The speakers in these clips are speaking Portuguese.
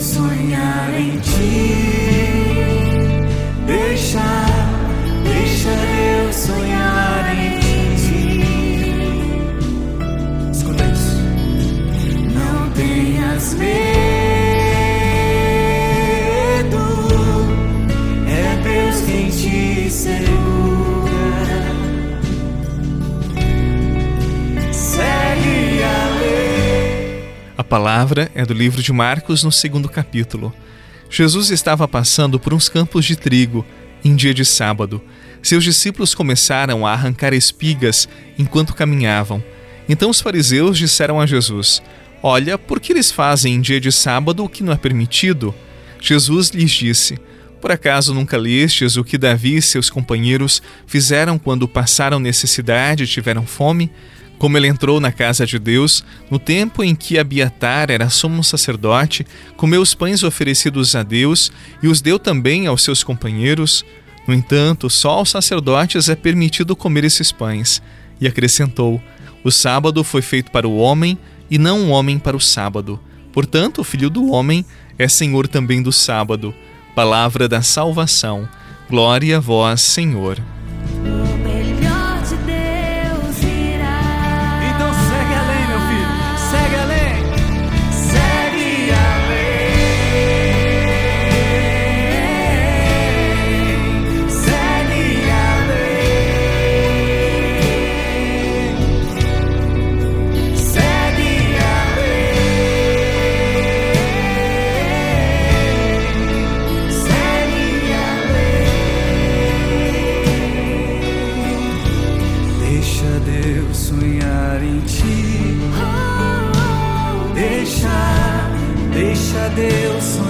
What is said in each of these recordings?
Sonhar em ti. Deixa, deixa Deus sonhar em ti. Escuta isso. Não tenhas medo. Palavra é do livro de Marcos, no segundo capítulo. Jesus estava passando por uns campos de trigo em dia de sábado. Seus discípulos começaram a arrancar espigas enquanto caminhavam. Então os fariseus disseram a Jesus: Olha, por que eles fazem em dia de sábado o que não é permitido? Jesus lhes disse: Por acaso nunca lestes o que Davi e seus companheiros fizeram quando passaram necessidade e tiveram fome? Como ele entrou na casa de Deus, no tempo em que Abiatar era sumo sacerdote, comeu os pães oferecidos a Deus e os deu também aos seus companheiros. No entanto, só aos sacerdotes é permitido comer esses pães. E acrescentou: O sábado foi feito para o homem e não o homem para o sábado. Portanto, o filho do homem é senhor também do sábado. Palavra da salvação. Glória a vós, Senhor. Deus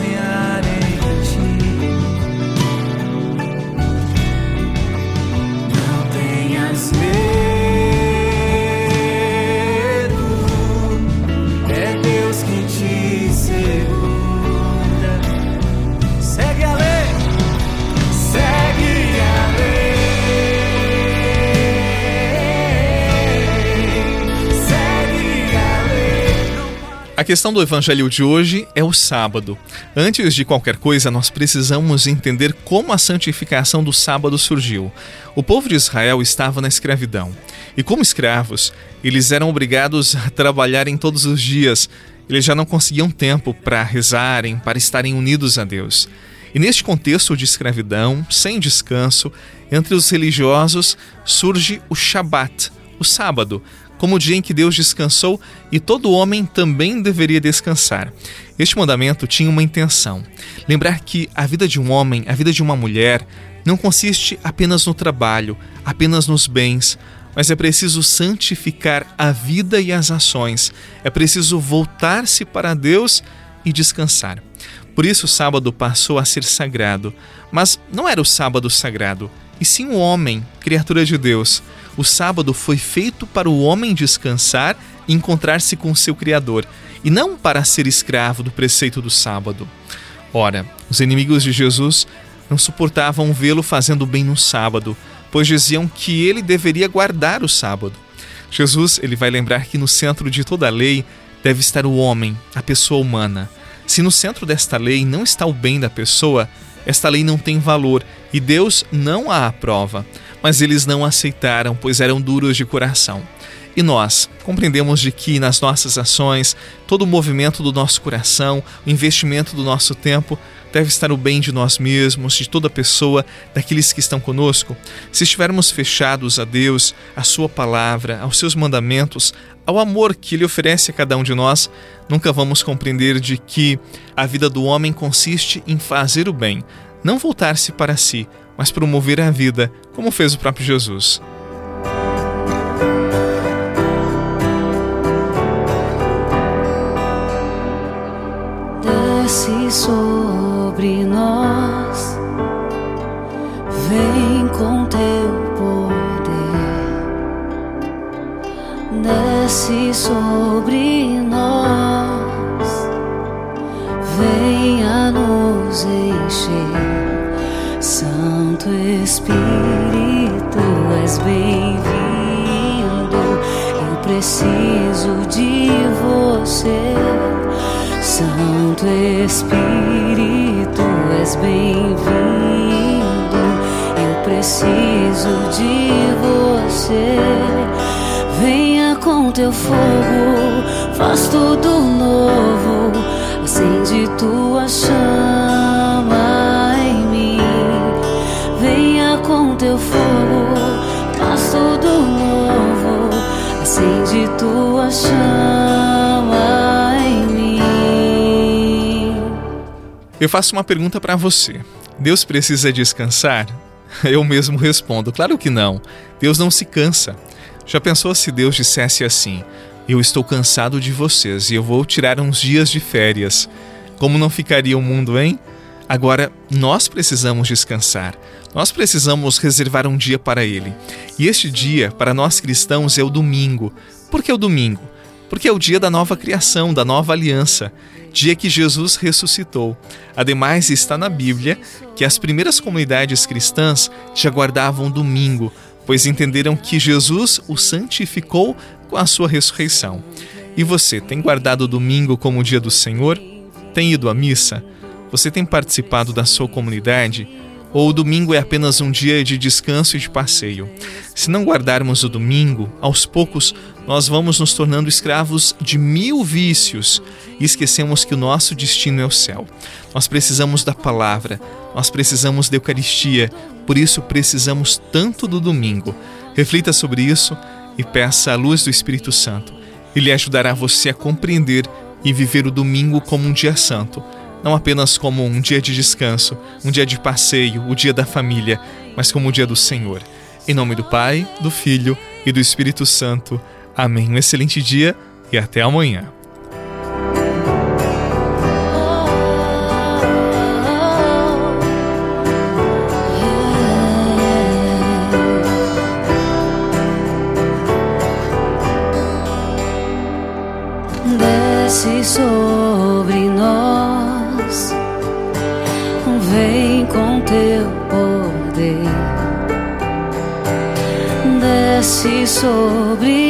A questão do evangelho de hoje é o sábado. Antes de qualquer coisa, nós precisamos entender como a santificação do sábado surgiu. O povo de Israel estava na escravidão. E como escravos, eles eram obrigados a trabalharem todos os dias. Eles já não conseguiam tempo para rezarem, para estarem unidos a Deus. E neste contexto de escravidão, sem descanso, entre os religiosos surge o Shabat, o sábado, como o dia em que Deus descansou e todo homem também deveria descansar. Este mandamento tinha uma intenção: lembrar que a vida de um homem, a vida de uma mulher, não consiste apenas no trabalho, apenas nos bens, mas é preciso santificar a vida e as ações. É preciso voltar-se para Deus e descansar. Por isso o sábado passou a ser sagrado. Mas não era o sábado sagrado, e sim o homem, criatura de Deus. O sábado foi feito para o homem descansar e encontrar-se com seu Criador, e não para ser escravo do preceito do sábado. Ora, os inimigos de Jesus não suportavam vê-lo fazendo bem no sábado, pois diziam que ele deveria guardar o sábado. Jesus, ele vai lembrar que no centro de toda a lei deve estar o homem, a pessoa humana. Se no centro desta lei não está o bem da pessoa, esta lei não tem valor e Deus não a aprova. Mas eles não aceitaram, pois eram duros de coração. E nós compreendemos de que nas nossas ações, todo o movimento do nosso coração, o investimento do nosso tempo, deve estar o bem de nós mesmos, de toda pessoa, daqueles que estão conosco. Se estivermos fechados a Deus, à Sua palavra, aos seus mandamentos, ao amor que Ele oferece a cada um de nós, nunca vamos compreender de que a vida do homem consiste em fazer o bem, não voltar-se para si, mas promover a vida, como fez o próprio Jesus. desce sobre nós, vem com teu poder, desce sobre nós, venha nos encher, Santo Espírito, és bem-vindo, eu preciso de você. Santo Espírito, és bem-vindo. Eu preciso de você. Venha com teu fogo, faz tudo novo, acende tua chama acende tua chama em mim. Eu faço uma pergunta para você. Deus precisa descansar? Eu mesmo respondo: claro que não. Deus não se cansa. Já pensou se Deus dissesse assim: Eu estou cansado de vocês e eu vou tirar uns dias de férias? Como não ficaria o mundo, hein? Agora, nós precisamos descansar. Nós precisamos reservar um dia para Ele. E este dia, para nós cristãos, é o domingo. Por que o domingo? Porque é o dia da nova criação, da nova aliança, dia que Jesus ressuscitou. Ademais, está na Bíblia que as primeiras comunidades cristãs já guardavam domingo, pois entenderam que Jesus o santificou com a sua ressurreição. E você tem guardado o domingo como o dia do Senhor? Tem ido à missa? Você tem participado da sua comunidade? Ou o domingo é apenas um dia de descanso e de passeio? Se não guardarmos o domingo, aos poucos nós vamos nos tornando escravos de mil vícios e esquecemos que o nosso destino é o céu. Nós precisamos da palavra, nós precisamos da Eucaristia, por isso precisamos tanto do domingo. Reflita sobre isso e peça a luz do Espírito Santo. Ele ajudará você a compreender e viver o domingo como um dia santo não apenas como um dia de descanso, um dia de passeio, o dia da família, mas como o dia do Senhor. Em nome do Pai, do Filho e do Espírito Santo. Amém. Um excelente dia e até amanhã. Desce sobre nós, vem com teu poder. Desce sobre